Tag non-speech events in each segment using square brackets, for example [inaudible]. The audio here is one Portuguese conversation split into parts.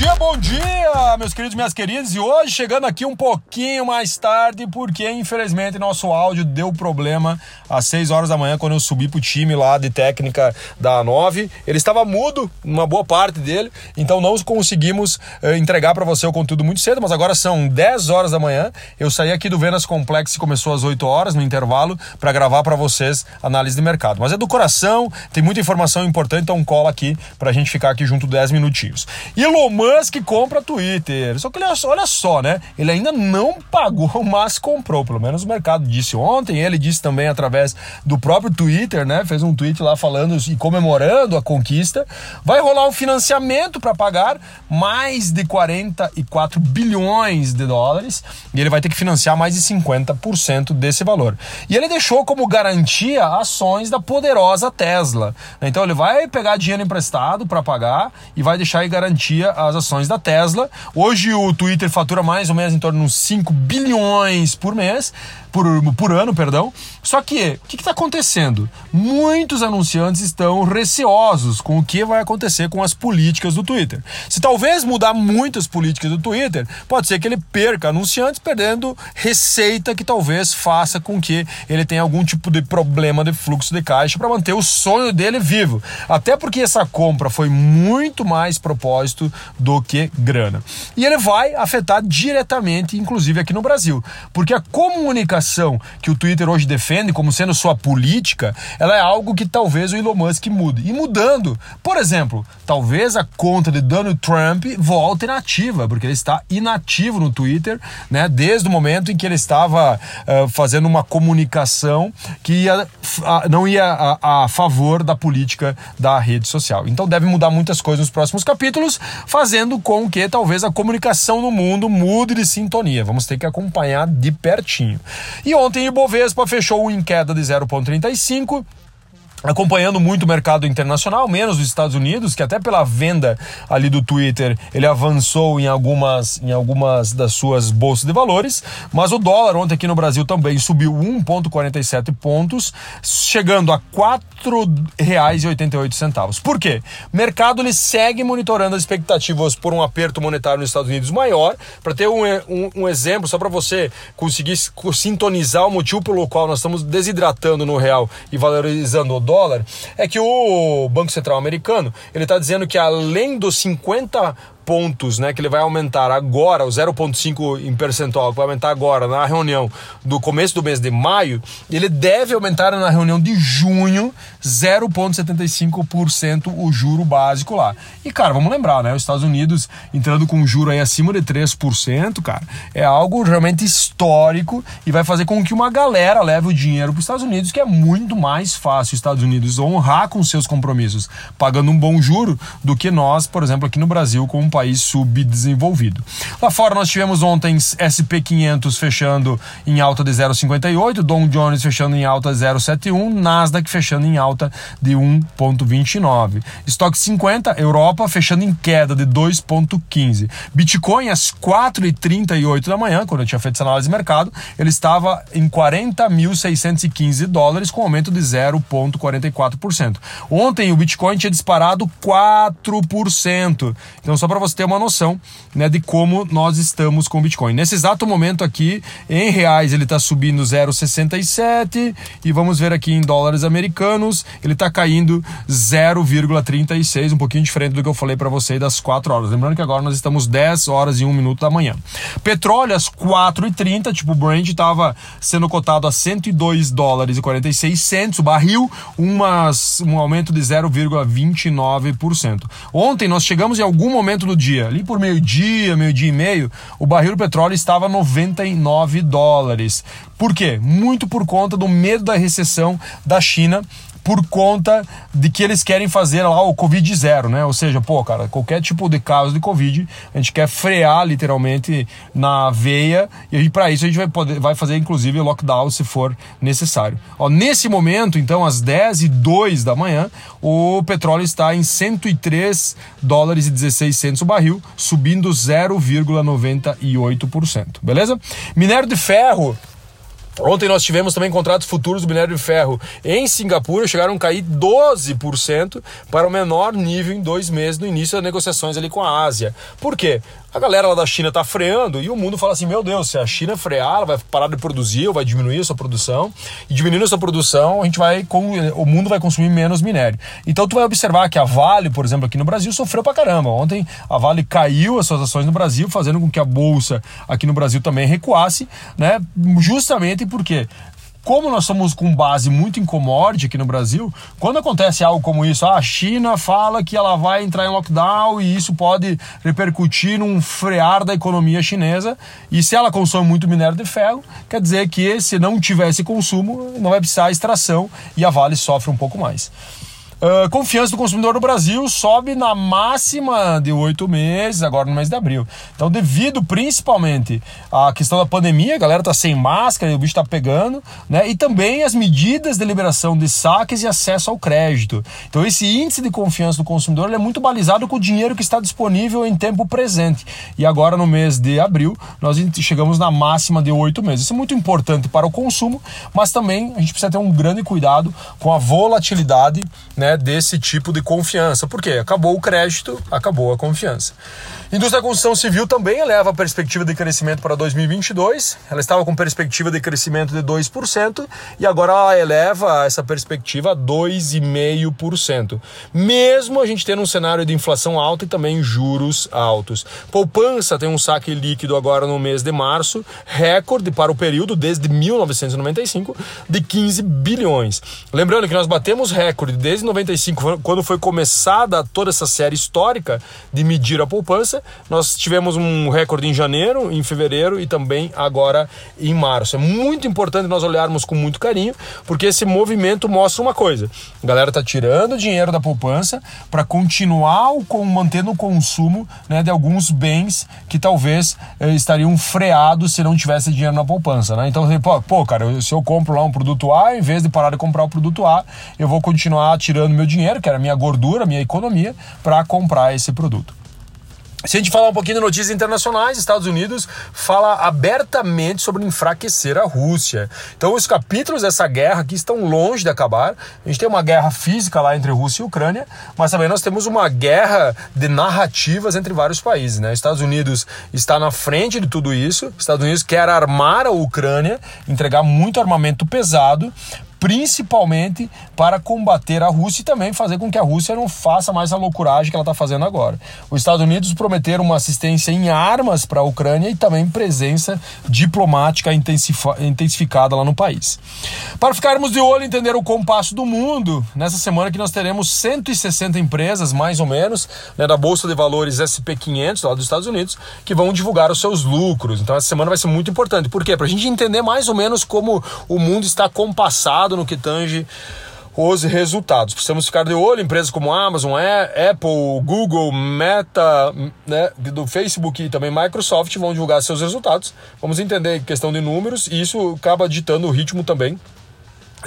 dia, bom dia, meus queridos minhas queridas. E hoje chegando aqui um pouquinho mais tarde, porque infelizmente nosso áudio deu problema às 6 horas da manhã quando eu subi pro time lá de técnica da 9. Ele estava mudo, uma boa parte dele, então não conseguimos uh, entregar para você o conteúdo muito cedo, mas agora são 10 horas da manhã. Eu saí aqui do Venas Complex começou às 8 horas no intervalo para gravar para vocês análise de mercado. Mas é do coração, tem muita informação importante, então cola aqui pra gente ficar aqui junto 10 minutinhos. Elon Musk compra Twitter. Só que ele, olha só, né? Ele ainda não pagou, [laughs] mas comprou. Pelo menos o mercado disse ontem. Ele disse também através do próprio Twitter, né? Fez um tweet lá falando e comemorando a conquista. Vai rolar um financiamento para pagar mais de 44 bilhões de dólares. E ele vai ter que financiar mais de 50% desse valor. E ele deixou como garantia ações da poderosa Tesla. Então ele vai pegar dinheiro emprestado para pagar e vai deixar em garantia as ações da Tesla. Hoje o Twitter fatura mais ou menos em torno de uns 5 bilhões por mês por, por ano, perdão. Só que o que está acontecendo? Muitos anunciantes estão receosos com o que vai acontecer com as políticas do Twitter. Se talvez mudar muitas políticas do Twitter, pode ser que ele perca anunciantes, perdendo receita que talvez faça com que ele tenha algum tipo de problema de fluxo de caixa para manter o sonho dele vivo. Até porque essa compra foi muito mais propósito do que grana. E ele vai afetar diretamente, inclusive aqui no Brasil, porque a comunicação comunicação que o Twitter hoje defende como sendo sua política, ela é algo que talvez o Elon Musk mude. E mudando, por exemplo, talvez a conta de Donald Trump volte inativa, porque ele está inativo no Twitter, né, desde o momento em que ele estava uh, fazendo uma comunicação que ia, uh, não ia a, a favor da política da rede social. Então deve mudar muitas coisas nos próximos capítulos, fazendo com que talvez a comunicação no mundo mude de sintonia. Vamos ter que acompanhar de pertinho. E ontem o Ibovespa fechou em queda de 0,35 acompanhando muito o mercado internacional, menos os Estados Unidos, que até pela venda ali do Twitter, ele avançou em algumas, em algumas das suas bolsas de valores, mas o dólar ontem aqui no Brasil também subiu 1.47 pontos, chegando a R$ 4,88. Por quê? O mercado ele segue monitorando as expectativas por um aperto monetário nos Estados Unidos maior, para ter um, um, um exemplo, só para você conseguir sintonizar o motivo pelo qual nós estamos desidratando no real e valorizando o dólar, é que o Banco Central americano ele está dizendo que além dos 50 pontos, né, que ele vai aumentar agora, o 0,5 em percentual, que vai aumentar agora na reunião do começo do mês de maio, ele deve aumentar na reunião de junho 0,75% o juro básico lá. E, cara, vamos lembrar, né, os Estados Unidos entrando com um juro aí acima de 3%, cara, é algo realmente histórico e vai fazer com que uma galera leve o dinheiro para os Estados Unidos, que é muito mais fácil os Estados Unidos honrar com seus compromissos, pagando um bom juro, do que nós, por exemplo, aqui no Brasil, com um país subdesenvolvido. Lá fora nós tivemos ontem SP500 fechando em alta de 0,58, Dow Jones fechando em alta 0,71, Nasdaq fechando em alta de 1,29. Estoque 50, Europa fechando em queda de 2,15. Bitcoin às 4h38 da manhã, quando eu tinha feito essa análise de mercado, ele estava em 40.615 dólares com aumento de 0,44%. Ontem o Bitcoin tinha disparado 4%. Então só para você ter uma noção né, de como nós estamos com o Bitcoin. Nesse exato momento aqui, em reais, ele está subindo 0,67 e vamos ver aqui em dólares americanos, ele está caindo 0,36, um pouquinho diferente do que eu falei para você das 4 horas. Lembrando que agora nós estamos 10 horas e 1 minuto da manhã. Petróleo às 4,30, tipo o Brent estava sendo cotado a 102 dólares e 46 centos o barril, umas, um aumento de 0,29%. Ontem nós chegamos em algum momento do dia, ali por meio-dia, meio-dia e meio, o barril do petróleo estava 99 dólares. Por quê? Muito por conta do medo da recessão da China por conta de que eles querem fazer lá o Covid zero, né? Ou seja, pô, cara, qualquer tipo de caso de Covid, a gente quer frear literalmente na veia e para isso a gente vai, poder, vai fazer inclusive lockdown se for necessário. Ó, nesse momento, então, às 10 e 2 da manhã, o petróleo está em 103 dólares e 16 centos o barril, subindo 0,98%, beleza? Minério de ferro Ontem nós tivemos também contratos futuros do minério de ferro em Singapura, chegaram a cair 12% para o menor nível em dois meses no início das negociações ali com a Ásia. Por quê? A galera lá da China está freando e o mundo fala assim: meu Deus, se a China frear, ela vai parar de produzir ou vai diminuir a sua produção. E diminuindo a sua produção, a gente vai o mundo vai consumir menos minério. Então tu vai observar que a Vale, por exemplo, aqui no Brasil, sofreu pra caramba. Ontem a Vale caiu as suas ações no Brasil, fazendo com que a bolsa aqui no Brasil também recuasse, né? Justamente porque como nós somos com base muito em commodity aqui no Brasil, quando acontece algo como isso, a China fala que ela vai entrar em lockdown e isso pode repercutir num frear da economia chinesa, e se ela consome muito minério de ferro, quer dizer que se não tivesse consumo, não vai precisar extração e a Vale sofre um pouco mais. Uh, confiança do consumidor no Brasil sobe na máxima de oito meses, agora no mês de abril. Então, devido principalmente à questão da pandemia, a galera tá sem máscara, o bicho tá pegando, né? E também as medidas de liberação de saques e acesso ao crédito. Então, esse índice de confiança do consumidor é muito balizado com o dinheiro que está disponível em tempo presente. E agora, no mês de abril, nós chegamos na máxima de oito meses. Isso é muito importante para o consumo, mas também a gente precisa ter um grande cuidado com a volatilidade, né? Né, desse tipo de confiança. Porque acabou o crédito, acabou a confiança. Indústria da construção civil também eleva a perspectiva de crescimento para 2022. Ela estava com perspectiva de crescimento de 2% e agora ela eleva essa perspectiva a 2,5%. Mesmo a gente tendo um cenário de inflação alta e também juros altos. Poupança tem um saque líquido agora no mês de março, recorde para o período desde 1995 de 15 bilhões. Lembrando que nós batemos recorde desde 95 quando foi começada toda essa série histórica de medir a poupança nós tivemos um recorde em janeiro, em fevereiro e também agora em março. É muito importante nós olharmos com muito carinho, porque esse movimento mostra uma coisa: a galera está tirando dinheiro da poupança para continuar com, mantendo o consumo né, de alguns bens que talvez eh, estariam freados se não tivesse dinheiro na poupança. Né? Então, pô, pô, cara, se eu compro lá um produto A, em vez de parar de comprar o produto A, eu vou continuar tirando meu dinheiro, que era minha gordura, minha economia, para comprar esse produto. Se a gente falar um pouquinho de notícias internacionais, Estados Unidos fala abertamente sobre enfraquecer a Rússia. Então, os capítulos dessa guerra aqui estão longe de acabar. A gente tem uma guerra física lá entre Rússia e Ucrânia, mas também nós temos uma guerra de narrativas entre vários países. Né? Estados Unidos está na frente de tudo isso. Estados Unidos quer armar a Ucrânia, entregar muito armamento pesado principalmente para combater a Rússia e também fazer com que a Rússia não faça mais a loucuragem que ela está fazendo agora. Os Estados Unidos prometeram uma assistência em armas para a Ucrânia e também presença diplomática intensificada lá no país. Para ficarmos de olho e entender o compasso do mundo, nessa semana que nós teremos 160 empresas, mais ou menos, né, da Bolsa de Valores SP500 lá dos Estados Unidos, que vão divulgar os seus lucros. Então essa semana vai ser muito importante. Por quê? Para a gente entender mais ou menos como o mundo está compassado no que tange os resultados. Precisamos ficar de olho, empresas como Amazon, Apple, Google, Meta, né, do Facebook e também Microsoft vão divulgar seus resultados. Vamos entender questão de números e isso acaba ditando o ritmo também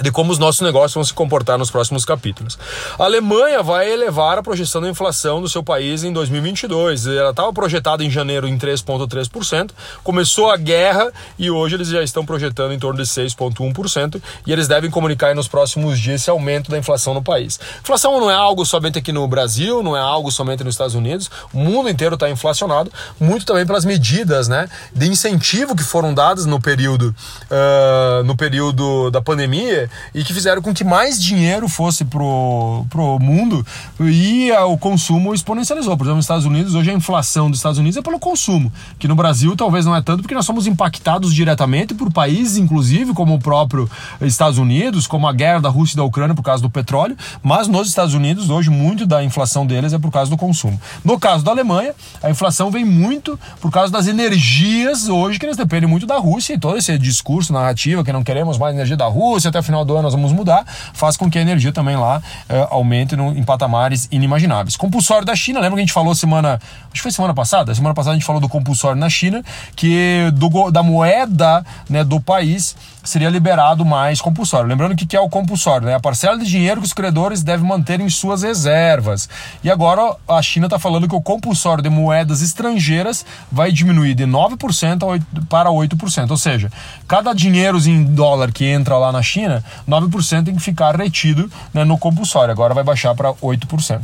de como os nossos negócios vão se comportar nos próximos capítulos. A Alemanha vai elevar a projeção da inflação do seu país em 2022. Ela estava projetada em janeiro em 3,3%, começou a guerra e hoje eles já estão projetando em torno de 6,1% e eles devem comunicar nos próximos dias esse aumento da inflação no país. Inflação não é algo somente aqui no Brasil, não é algo somente nos Estados Unidos, o mundo inteiro está inflacionado, muito também pelas medidas né, de incentivo que foram dadas no período, uh, no período da pandemia e que fizeram com que mais dinheiro fosse pro, pro mundo e o consumo exponencializou. Por exemplo, nos Estados Unidos, hoje a inflação dos Estados Unidos é pelo consumo, que no Brasil talvez não é tanto porque nós somos impactados diretamente por países, inclusive como o próprio Estados Unidos, como a guerra da Rússia e da Ucrânia por causa do petróleo, mas nos Estados Unidos hoje muito da inflação deles é por causa do consumo. No caso da Alemanha, a inflação vem muito por causa das energias hoje que eles dependem muito da Rússia e todo esse discurso narrativa que não queremos mais energia da Rússia até o final final do ano nós vamos mudar, faz com que a energia também lá é, aumente no, em patamares inimagináveis. Compulsório da China, lembra que a gente falou semana, acho que foi semana passada? Semana passada a gente falou do compulsório na China, que do, da moeda né, do país seria liberado mais compulsório. Lembrando que que é o compulsório, né? A parcela de dinheiro que os credores devem manter em suas reservas. E agora a China está falando que o compulsório de moedas estrangeiras vai diminuir de 9% para 8%. Ou seja, cada dinheiro em dólar que entra lá na China, 9% tem que ficar retido né, no compulsório. Agora vai baixar para 8%.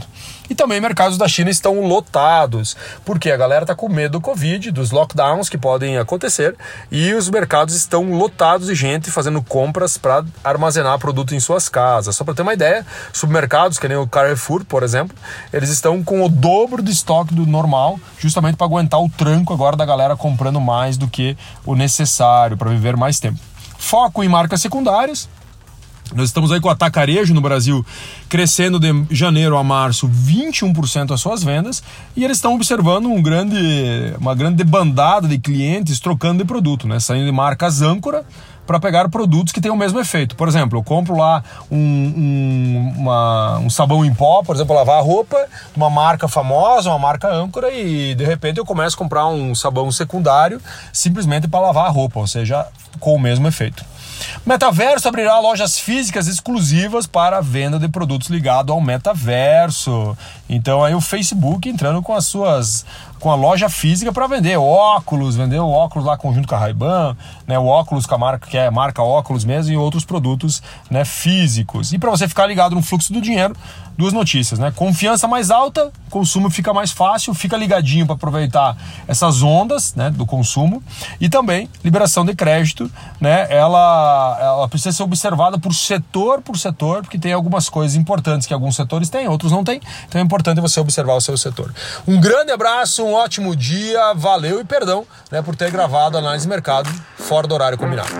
E também mercados da China estão lotados, porque a galera está com medo do Covid, dos lockdowns que podem acontecer, e os mercados estão lotados de gente fazendo compras para armazenar produto em suas casas. Só para ter uma ideia, supermercados, que nem o Carrefour, por exemplo, eles estão com o dobro do estoque do normal, justamente para aguentar o tranco agora da galera comprando mais do que o necessário para viver mais tempo. Foco em marcas secundárias, nós estamos aí com o atacarejo no Brasil crescendo de janeiro a março 21% as suas vendas e eles estão observando um grande, uma grande debandada de clientes trocando de produto, né? saindo de marcas âncora para pegar produtos que têm o mesmo efeito. Por exemplo, eu compro lá um, um, uma, um sabão em pó, por exemplo, lavar a roupa, uma marca famosa, uma marca âncora, e de repente eu começo a comprar um sabão secundário simplesmente para lavar a roupa, ou seja, com o mesmo efeito. Metaverso abrirá lojas físicas exclusivas para a venda de produtos ligados ao metaverso. Então aí o Facebook entrando com as suas com a loja física para vender óculos, vender o óculos lá conjunto com a Ray-Ban, né, o óculos com a marca que é marca óculos mesmo e outros produtos, né, físicos. E para você ficar ligado no fluxo do dinheiro, duas notícias, né? Confiança mais alta, consumo fica mais fácil, fica ligadinho para aproveitar essas ondas, né, do consumo e também liberação de crédito, né? Ela, precisa ser observada por setor por setor, porque tem algumas coisas importantes que alguns setores têm, outros não têm. Então é importante você observar o seu setor. Um grande abraço, um ótimo dia, valeu e perdão, né, por ter gravado a análise de mercado fora do horário combinado.